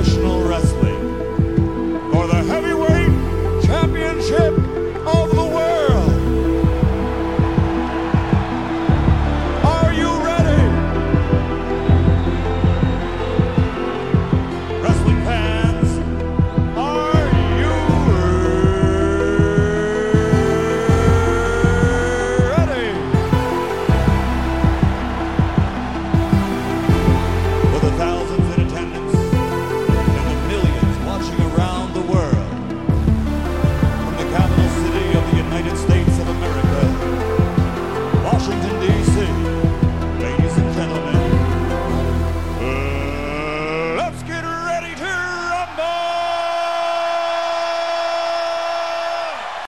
professional